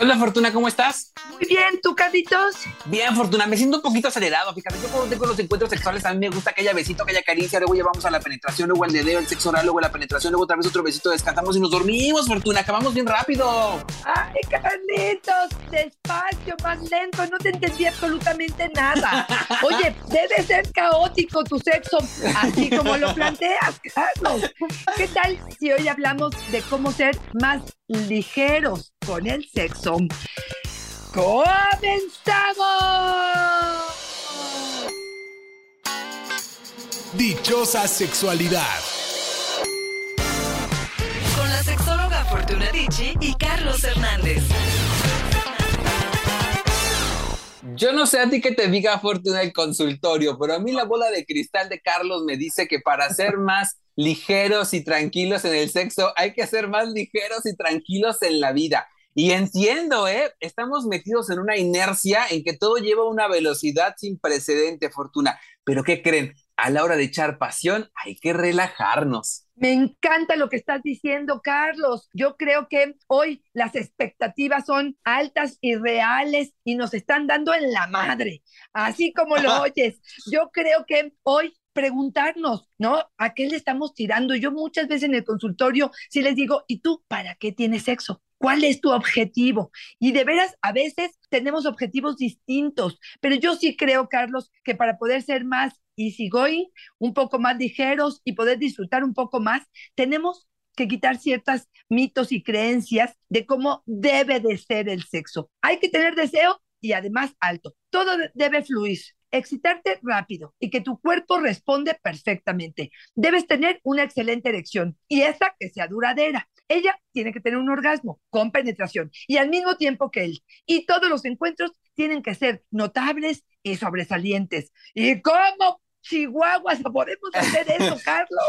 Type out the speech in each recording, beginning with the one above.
Hola Fortuna, ¿cómo estás? Muy bien, ¿tú, Carlitos? Bien, Fortuna, me siento un poquito acelerado, fíjate, yo cuando tengo los encuentros sexuales a mí me gusta que haya besito, que haya caricia, luego llevamos a la penetración, luego el dedeo, el sexo oral, luego la penetración, luego otra vez otro besito, descansamos y nos dormimos, Fortuna, acabamos bien rápido. Ay, Carlitos, despacio, más lento, no te entendí absolutamente nada. Oye, debe ser caótico tu sexo, así como lo planteas, Carlos. ¿Qué tal si hoy hablamos de cómo ser más ligeros con el sexo? ¡Comenzamos! Dichosa sexualidad. Con la sexóloga Fortuna Dicci y Carlos Hernández. Yo no sé a ti que te diga Fortuna el consultorio, pero a mí la bola de cristal de Carlos me dice que para ser más ligeros y tranquilos en el sexo hay que ser más ligeros y tranquilos en la vida. Y entiendo, ¿eh? Estamos metidos en una inercia en que todo lleva una velocidad sin precedente, Fortuna. Pero ¿qué creen? A la hora de echar pasión hay que relajarnos. Me encanta lo que estás diciendo, Carlos. Yo creo que hoy las expectativas son altas y reales y nos están dando en la madre, así como lo oyes. Yo creo que hoy preguntarnos, ¿no? ¿A qué le estamos tirando? Yo muchas veces en el consultorio sí les digo, ¿y tú para qué tienes sexo? ¿Cuál es tu objetivo? Y de veras, a veces tenemos objetivos distintos, pero yo sí creo, Carlos, que para poder ser más easygoing, un poco más ligeros y poder disfrutar un poco más, tenemos que quitar ciertos mitos y creencias de cómo debe de ser el sexo. Hay que tener deseo y además alto. Todo debe fluir excitarte rápido y que tu cuerpo responde perfectamente. Debes tener una excelente erección y esa que sea duradera. Ella tiene que tener un orgasmo con penetración y al mismo tiempo que él. Y todos los encuentros tienen que ser notables y sobresalientes. ¿Y cómo chihuahuas podemos hacer eso, Carlos?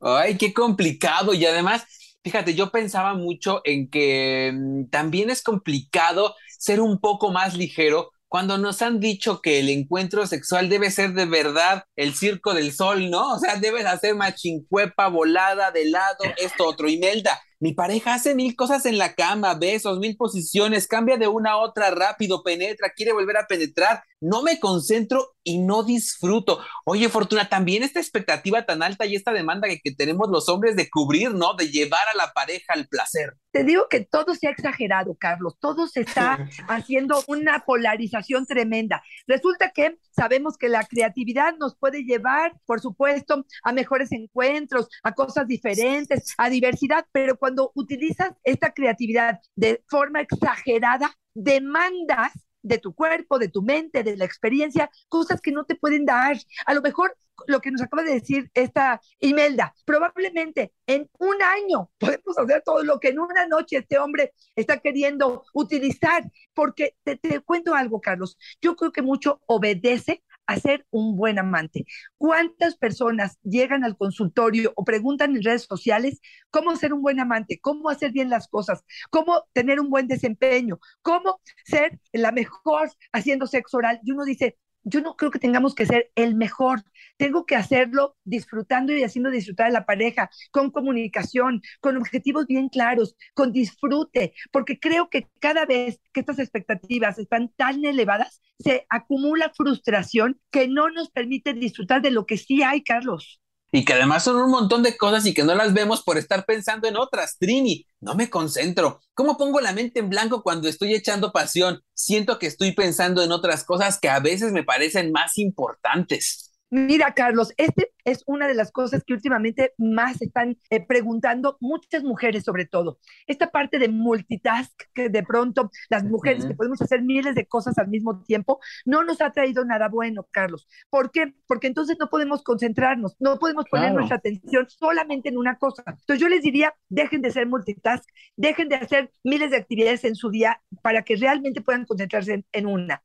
Ay, qué complicado. Y además, fíjate, yo pensaba mucho en que mm, también es complicado ser un poco más ligero cuando nos han dicho que el encuentro sexual debe ser de verdad el circo del sol, ¿no? O sea, debes hacer machincuepa, volada, de lado, esto, otro. Imelda, mi pareja hace mil cosas en la cama, besos, mil posiciones, cambia de una a otra rápido, penetra, quiere volver a penetrar. No me concentro y no disfruto. Oye, Fortuna, también esta expectativa tan alta y esta demanda que, que tenemos los hombres de cubrir, ¿no? De llevar a la pareja al placer. Te digo que todo se ha exagerado, Carlos. Todo se está haciendo una polarización tremenda. Resulta que sabemos que la creatividad nos puede llevar, por supuesto, a mejores encuentros, a cosas diferentes, a diversidad, pero cuando cuando utilizas esta creatividad de forma exagerada, demandas de tu cuerpo, de tu mente, de la experiencia, cosas que no te pueden dar. A lo mejor lo que nos acaba de decir esta Imelda, probablemente en un año podemos hacer todo lo que en una noche este hombre está queriendo utilizar, porque te, te cuento algo, Carlos, yo creo que mucho obedece a ser un buen amante. ¿Cuántas personas llegan al consultorio o preguntan en redes sociales cómo ser un buen amante, cómo hacer bien las cosas, cómo tener un buen desempeño, cómo ser la mejor haciendo sexo oral? Y uno dice, yo no creo que tengamos que ser el mejor, tengo que hacerlo disfrutando y haciendo disfrutar a la pareja, con comunicación, con objetivos bien claros, con disfrute, porque creo que cada vez que estas expectativas están tan elevadas, se acumula frustración que no nos permite disfrutar de lo que sí hay, Carlos y que además son un montón de cosas y que no las vemos por estar pensando en otras. Trini, no me concentro. ¿Cómo pongo la mente en blanco cuando estoy echando pasión? Siento que estoy pensando en otras cosas que a veces me parecen más importantes. Mira, Carlos, este es una de las cosas que últimamente más están eh, preguntando muchas mujeres sobre todo. Esta parte de multitask, que de pronto las mujeres que podemos hacer miles de cosas al mismo tiempo, no nos ha traído nada bueno, Carlos. ¿Por qué? Porque entonces no podemos concentrarnos, no podemos poner nuestra atención solamente en una cosa. Entonces yo les diría, dejen de ser multitask, dejen de hacer miles de actividades en su día para que realmente puedan concentrarse en una.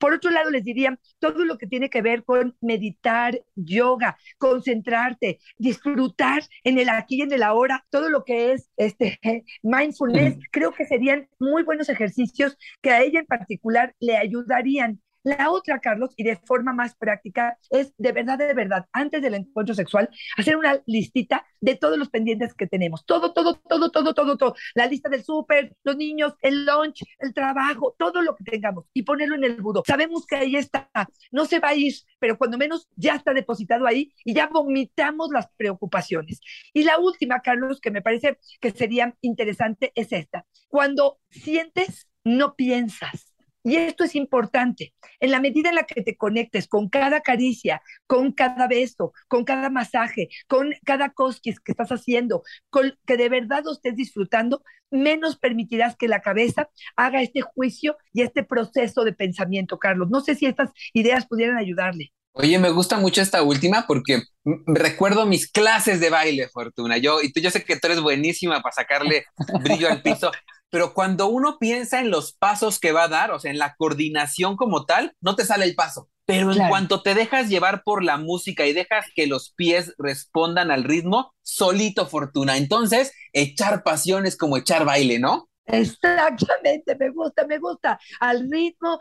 Por otro lado, les diría todo lo que tiene que ver con meditar, yoga, concentrarte, disfrutar en el aquí y en el ahora, todo lo que es este mindfulness, creo que serían muy buenos ejercicios que a ella en particular le ayudarían La otra, Carlos, y de forma más práctica, es de verdad, de verdad, antes del encuentro sexual, hacer una listita de todos los pendientes que tenemos. Todo, todo, todo, todo, todo, todo. La lista del súper, los niños, el lunch, el trabajo, todo lo que tengamos y ponerlo en el budo. Sabemos que ahí está, no se va a ir, pero cuando menos ya está depositado ahí y ya vomitamos las preocupaciones. Y la última, Carlos, que me parece que sería interesante es esta. Cuando sientes, no piensas. Y esto es importante. En la medida en la que te conectes con cada caricia, con cada beso, con cada masaje, con cada cosquis que estás haciendo, con que de verdad lo estés disfrutando, menos permitirás que la cabeza haga este juicio y este proceso de pensamiento, Carlos. No sé si estas ideas pudieran ayudarle. Oye, me gusta mucho esta última porque recuerdo mis clases de baile, Fortuna. Yo, y tú, yo sé que tú eres buenísima para sacarle brillo al piso, pero cuando uno piensa en los pasos que va a dar, o sea, en la coordinación como tal, no te sale el paso. Pero en cuanto te dejas llevar por la música y dejas que los pies respondan al ritmo, solito fortuna. Entonces, echar pasión es como echar baile, ¿no? Exactamente, me gusta, me gusta. Al ritmo,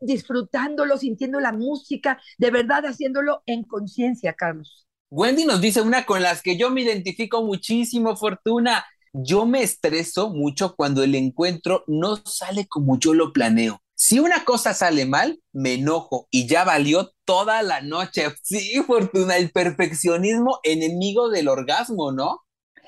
disfrutándolo, sintiendo la música, de verdad haciéndolo en conciencia, Carlos. Wendy nos dice una con las que yo me identifico muchísimo, Fortuna. Yo me estreso mucho cuando el encuentro no sale como yo lo planeo. Si una cosa sale mal, me enojo y ya valió toda la noche. Sí, Fortuna, el perfeccionismo enemigo del orgasmo, ¿no?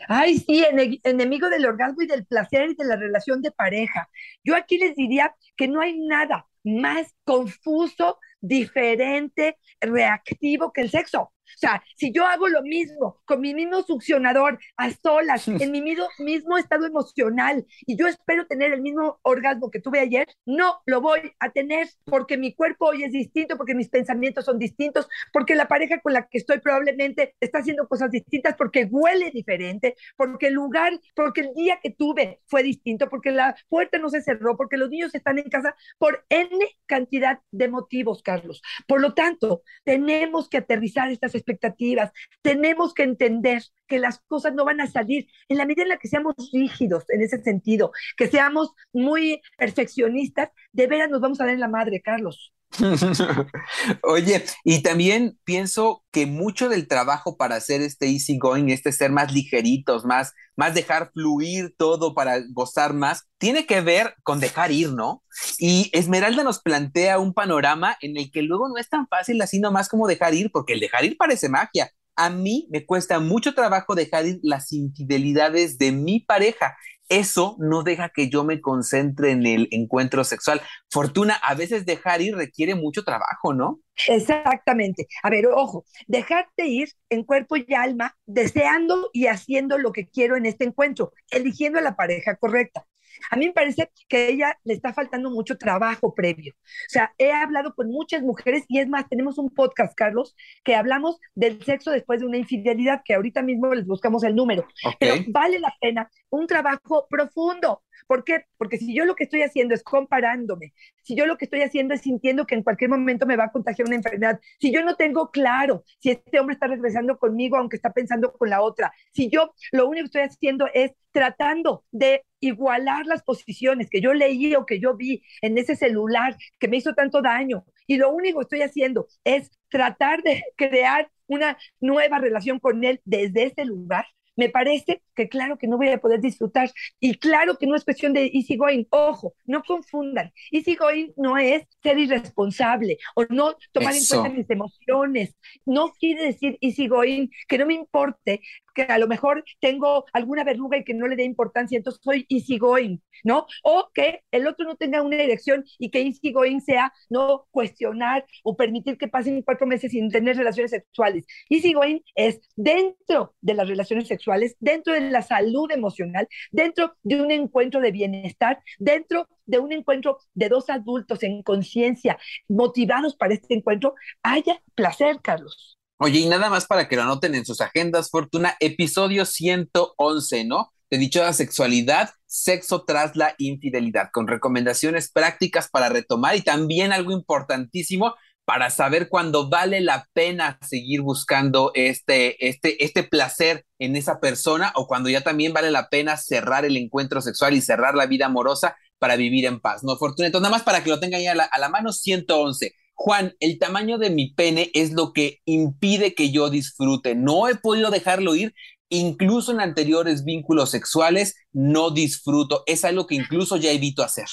Ay, sí, enemigo del orgasmo y del placer y de la relación de pareja. Yo aquí les diría que no hay nada más confuso, diferente, reactivo que el sexo. O sea, si yo hago lo mismo con mi mismo succionador a solas, en mi mismo, estado emocional, y yo espero tener el mismo orgasmo que tuve ayer, no lo voy a tener porque mi cuerpo hoy es distinto, porque mis pensamientos son distintos, porque la pareja con la que estoy probablemente está haciendo cosas distintas, porque huele diferente, porque el lugar, porque el día que tuve fue distinto, porque la puerta no se cerró, porque los niños están en casa, por N cantidad de motivos, Carlos. Por lo tanto, tenemos que aterrizar estas expectativas. Tenemos que entender que las cosas no van a salir en la medida en la que seamos rígidos en ese sentido, que seamos muy perfeccionistas, de veras nos vamos a dar en la madre, Carlos. Oye, y también pienso que mucho del trabajo para hacer este easy going, este ser más ligeritos, más, más dejar fluir todo para gozar más, tiene que ver con dejar ir, ¿no? Y Esmeralda nos plantea un panorama en el que luego no es tan fácil así nomás como dejar ir, porque el dejar ir parece magia. A mí me cuesta mucho trabajo dejar ir las infidelidades de mi pareja eso no deja que yo me concentre en el encuentro sexual. Fortuna, a veces dejar ir requiere mucho trabajo, ¿no? Exactamente. A ver, ojo, dejarte ir en cuerpo y alma, deseando y haciendo lo que quiero en este encuentro, eligiendo a la pareja correcta. A mí me parece que a ella le está faltando mucho trabajo previo. O sea, he hablado con muchas mujeres y es más, tenemos un podcast, Carlos, que hablamos del sexo después de una infidelidad, que ahorita mismo les buscamos el número. Pero vale la pena un trabajo profundo. ¿Por qué? Porque si yo lo que estoy haciendo es comparándome, si yo lo que estoy haciendo es sintiendo que en cualquier momento me va a contagiar una enfermedad, si yo no tengo claro si este hombre está regresando conmigo aunque está pensando con la otra, si yo lo único que estoy haciendo es tratando de igualar las posiciones que yo leí o que yo vi en ese celular que me hizo tanto daño. Y lo único que estoy haciendo es tratar de crear una nueva relación con él desde ese lugar me parece que claro que no voy a poder disfrutar y claro que no es cuestión de easy going. Ojo, no confundan. Easy going no es ser irresponsable o no tomar en cuenta mis emociones. No quiere decir easy going que no me importe que a lo mejor tengo alguna verruga y que no le dé importancia, entonces soy easy going, ¿no? O que el otro no tenga una erección y que easy going sea no cuestionar o permitir que pasen cuatro meses sin tener relaciones sexuales. Easy going es dentro de las relaciones sexuales dentro de la salud emocional, dentro de un encuentro de bienestar, dentro de un encuentro de dos adultos en conciencia, motivados para este encuentro, haya placer, Carlos. Oye, y nada más para que lo anoten en sus agendas, Fortuna, episodio 111, ¿no? De dichosa sexualidad, sexo tras la infidelidad, con recomendaciones prácticas para retomar y también algo importantísimo, para saber cuándo vale la pena seguir buscando este, este, este placer en esa persona o cuando ya también vale la pena cerrar el encuentro sexual y cerrar la vida amorosa. para vivir en paz, ¿no? Fortuneto, nada más para que lo tengan ahí a la, a la mano, 111. Juan, el tamaño de mi pene es lo que impide que yo disfrute. No he podido dejarlo ir. Incluso en anteriores vínculos sexuales no disfruto. Es algo que incluso ya evito hacer.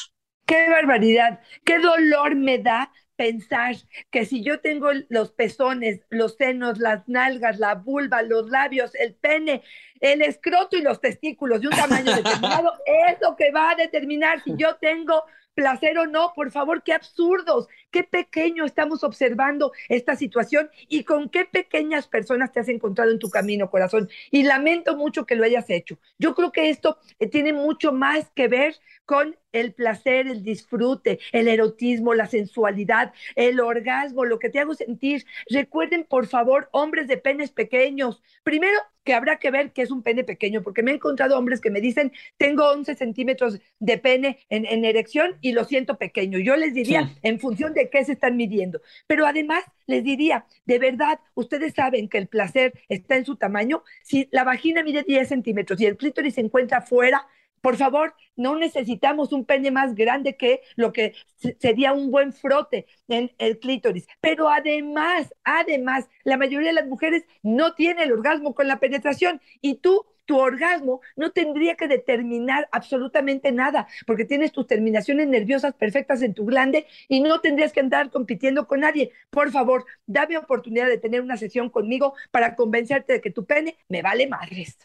Qué barbaridad, qué dolor me da pensar que si yo tengo los pezones, los senos, las nalgas, la vulva, los labios, el pene, el escroto y los testículos de un tamaño determinado, es lo que va a determinar si yo tengo placer o no, por favor, qué absurdos, qué pequeño estamos observando esta situación y con qué pequeñas personas te has encontrado en tu camino, corazón. Y lamento mucho que lo hayas hecho. Yo creo que esto eh, tiene mucho más que ver con el placer, el disfrute, el erotismo, la sensualidad, el orgasmo, lo que te hago sentir. Recuerden, por favor, hombres de penes pequeños. Primero, que habrá que ver qué es un pene pequeño, porque me he encontrado hombres que me dicen, tengo 11 centímetros de pene en, erección y lo siento pequeño. Yo les diría, en función de qué se están midiendo. Pero además, les diría, de verdad, ustedes saben que el placer está en su tamaño. Si la vagina mide 10 centímetros y el clítoris se encuentra fuera, por favor, no necesitamos un pene más grande que lo que sería un buen frote en el clítoris. Pero además, además, la mayoría de las mujeres no tiene el orgasmo con la penetración y tú tu orgasmo no tendría que determinar absolutamente nada, porque tienes tus terminaciones nerviosas perfectas en tu glande y no tendrías que andar compitiendo con nadie. Por favor, dame oportunidad de tener una sesión conmigo para convencerte de que tu pene me vale madres.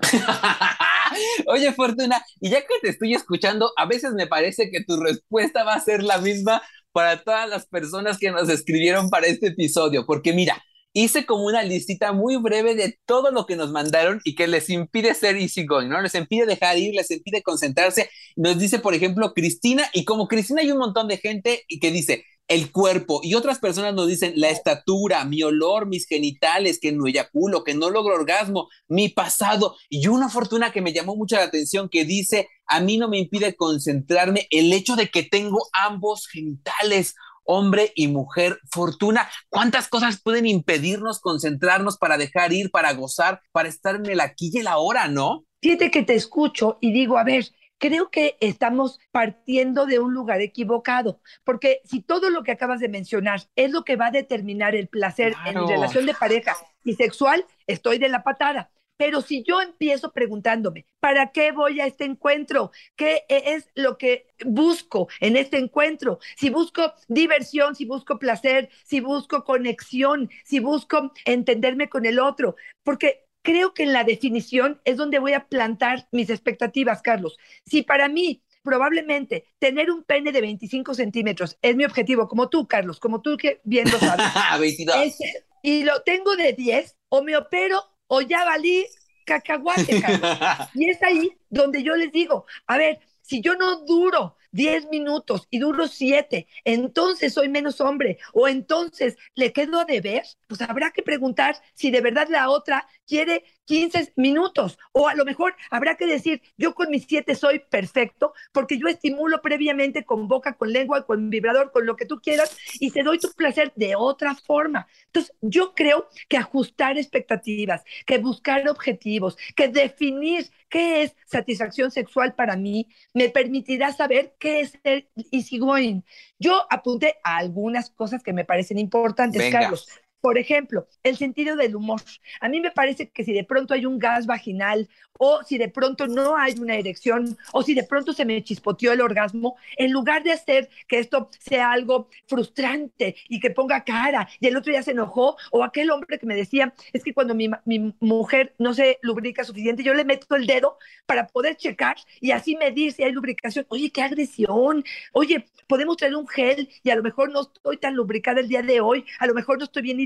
Oye, Fortuna, y ya que te estoy escuchando, a veces me parece que tu respuesta va a ser la misma para todas las personas que nos escribieron para este episodio, porque mira, hice como una listita muy breve de todo lo que nos mandaron y que les impide ser easygoing, ¿no? Les impide dejar ir, les impide concentrarse. Nos dice, por ejemplo, Cristina, y como Cristina hay un montón de gente y que dice, el cuerpo. Y otras personas nos dicen la estatura, mi olor, mis genitales, que no eyaculo, que no logro orgasmo, mi pasado. Y una fortuna que me llamó mucho la atención que dice, a mí no me impide concentrarme el hecho de que tengo ambos genitales hombre y mujer. Fortuna, ¿cuántas cosas pueden impedirnos concentrarnos para dejar ir, para gozar, para estar en el aquí y el ahora, no? Fíjate que te escucho y digo, a ver, creo que estamos partiendo de un lugar equivocado, porque si todo lo que acabas de mencionar es lo que va a determinar el placer en mi relación de pareja y sexual, estoy de la patada. Pero si yo empiezo preguntándome, ¿para qué voy a este encuentro? ¿Qué es lo que busco en este encuentro? Si busco diversión, si busco placer, si busco conexión, si busco entenderme con el otro, porque creo que en la definición es donde voy a plantar mis expectativas, Carlos. Si para mí probablemente tener un pene de 25 centímetros es mi objetivo, como tú, Carlos, como tú que bien lo sabes. y lo tengo de 10, o me opero o ya valí cacahuate, Carlos. y es ahí donde yo les digo, a ver, si yo no duro 10 minutos y duro 7, entonces soy menos hombre o entonces le quedo a deber, pues habrá que preguntar si de verdad la otra quiere 15 minutos o a lo mejor habrá que decir, yo con mis 7 soy perfecto porque yo estimulo previamente con boca, con lengua, con vibrador, con lo que tú quieras y te doy tu placer de otra forma. Entonces, yo creo que ajustar expectativas, que buscar objetivos, que definir qué es satisfacción sexual para mí, me permitirá saber qué es el easygoing. Yo apunté a algunas cosas que me parecen importantes, Carlos. Por ejemplo, el sentido del humor. A mí me parece que si de pronto hay un gas vaginal o si de pronto no hay una erección o si de pronto se me chispoteó el orgasmo, en lugar de hacer que esto sea algo frustrante y que ponga cara y el otro ya se enojó o aquel hombre que me decía, es que cuando mi, mi mujer no se lubrica suficiente, yo le meto el dedo para poder checar y así medir si hay lubricación. Oye, qué agresión. Oye, podemos traer un gel y a lo mejor no estoy tan lubricada el día de hoy, a lo mejor no estoy bien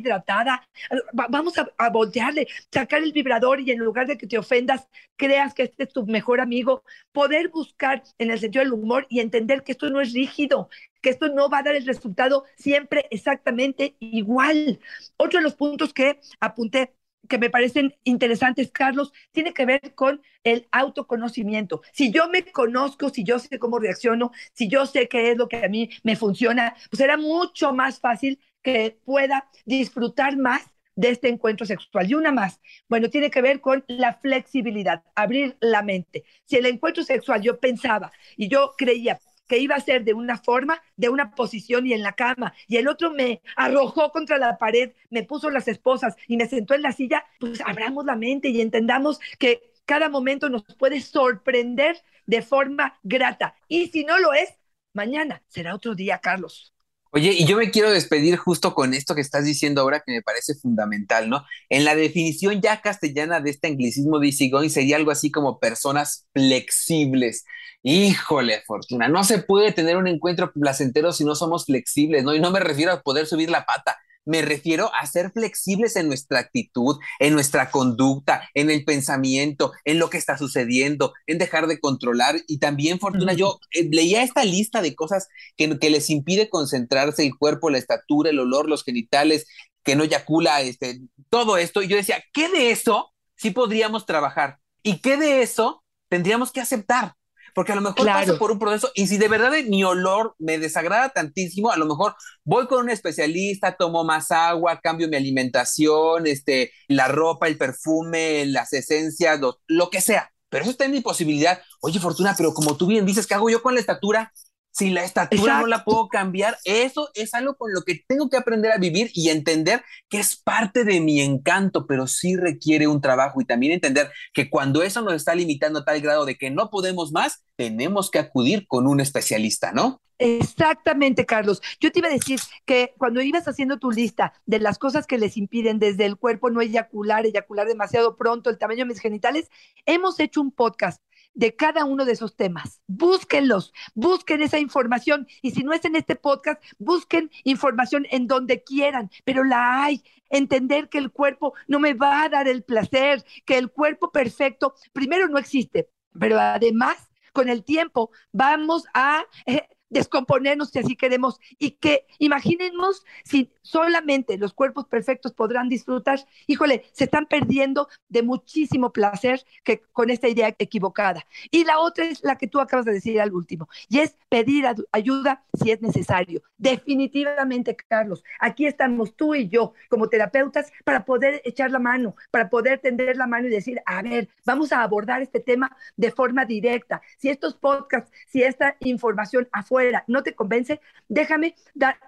vamos a, voltearle, sacar el vibrador y en lugar de que te ofendas, creas que este es tu mejor amigo, poder buscar en el sentido del humor y entender que esto no es rígido, que esto no va a dar el resultado siempre exactamente igual. Otro de los puntos que apunté que me parecen interesantes, Carlos, tiene que ver con el autoconocimiento. Si yo me conozco, si yo sé cómo reacciono, si yo sé qué es lo que a mí me funciona, pues será mucho más fácil que pueda disfrutar más de este encuentro sexual. Y una más, bueno, tiene que ver con la flexibilidad, abrir la mente. Si el encuentro sexual yo pensaba y yo creía que iba a ser de una forma, de una posición y en la cama, y el otro me arrojó contra la pared, me puso las esposas y me sentó en la silla, pues abramos la mente y entendamos que cada momento nos puede sorprender de forma grata. Y si no lo es, mañana será otro día, Carlos. Oye, y yo me quiero despedir justo con esto que estás diciendo ahora que me parece fundamental, ¿no? En la definición ya castellana de este anglicismo de easygoing sería algo así como personas flexibles. Híjole, Fortuna, no se puede tener un encuentro placentero si no somos flexibles, ¿no? Y no me refiero a poder subir la pata, me refiero a ser flexibles en nuestra actitud, en nuestra conducta, en el pensamiento, en lo que está sucediendo, en dejar de controlar. Y también, Fortuna, yo eh, leía esta lista de cosas que, que, les impide concentrarse, el cuerpo, la estatura, el olor, los genitales, que no eyacula, este, todo esto. Y yo decía, ¿qué de eso sí podríamos trabajar? ¿Y qué de eso tendríamos que aceptar? Porque a lo mejor paso por un proceso y si de verdad mi olor me desagrada tantísimo, a lo mejor voy con un especialista, tomo más agua, cambio mi alimentación, este, la ropa, el perfume, las esencias, lo que sea. Pero eso está en mi posibilidad. Oye, Fortuna, pero como tú bien dices, ¿qué hago yo con la estatura? Si la estatura no la puedo cambiar, eso es algo con lo que tengo que aprender a vivir y entender que es parte de mi encanto, pero sí requiere un trabajo y también entender que cuando eso nos está limitando a tal grado de que no podemos más, tenemos que acudir con un especialista, ¿no? Exactamente, Carlos. Yo te iba a decir que cuando ibas haciendo tu lista de las cosas que les impiden desde el cuerpo no eyacular, eyacular demasiado pronto, el tamaño de mis genitales, hemos hecho un podcast de cada uno de esos temas. Búsquenlos, busquen esa información y si no es en este podcast, busquen información en donde quieran, pero la hay. Entender que el cuerpo no me va a dar el placer, que el cuerpo perfecto primero no existe, pero además con el tiempo vamos a... Eh, descomponernos si así queremos y que imaginemos si solamente los cuerpos perfectos podrán disfrutar, híjole, se están perdiendo de muchísimo placer que con esta idea equivocada. Y la otra es la que tú acabas de decir al último, y es pedir ayuda si es necesario. Definitivamente, Carlos, aquí estamos tú y yo como terapeutas para poder echar la mano, para poder tender la mano y decir, a ver, vamos a abordar este tema de forma directa. Si estos podcasts, si esta información afuera, no te convence, déjame,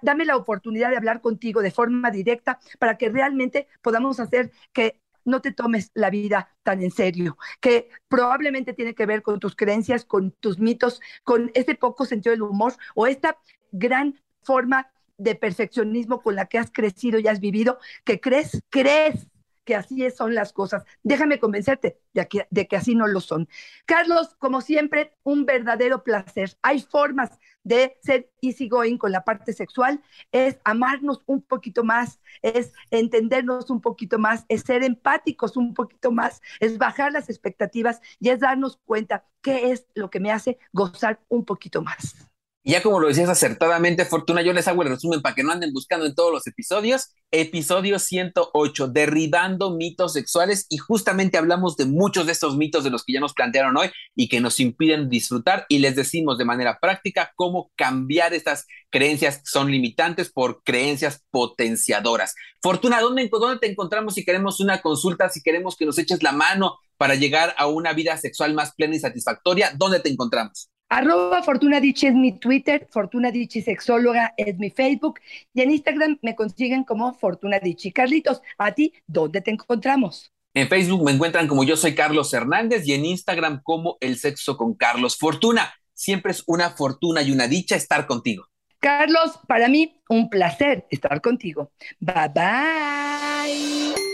dame la oportunidad de hablar contigo de forma directa para que realmente podamos hacer que no te tomes la vida tan en serio, que probablemente tiene que ver con tus creencias, con tus mitos, con este poco sentido del humor o esta gran forma de perfeccionismo con la que has crecido y has vivido, que crees, crees así son las cosas. Déjame convencerte de que, de que así no lo son. Carlos, como siempre, un verdadero placer. Hay formas de ser easygoing con la parte sexual, es amarnos un poquito más, es entendernos un poquito más, es ser empáticos un poquito más, es bajar las expectativas y es darnos cuenta qué es lo que me hace gozar un poquito más. Y ya como lo decías acertadamente, Fortuna, yo les hago el resumen para que no anden buscando en todos los episodios. Episodio 108, derribando mitos sexuales. Y justamente hablamos de muchos de estos mitos de los que ya nos plantearon hoy y que nos impiden disfrutar. Y les decimos de manera práctica cómo cambiar estas creencias que son limitantes por creencias potenciadoras. Fortuna, ¿dónde, ¿dónde te encontramos si queremos una consulta, si queremos que nos eches la mano para llegar a una vida sexual más plena y satisfactoria? ¿Dónde te encontramos? Arroba Fortuna es mi Twitter, Fortuna Dichi Sexóloga es mi Facebook y en Instagram me consiguen como Fortuna Dichi. Carlitos, ¿a ti dónde te encontramos? En Facebook me encuentran como yo soy Carlos Hernández y en Instagram como El Sexo con Carlos Fortuna. Siempre es una fortuna y una dicha estar contigo. Carlos, para mí un placer estar contigo. Bye bye.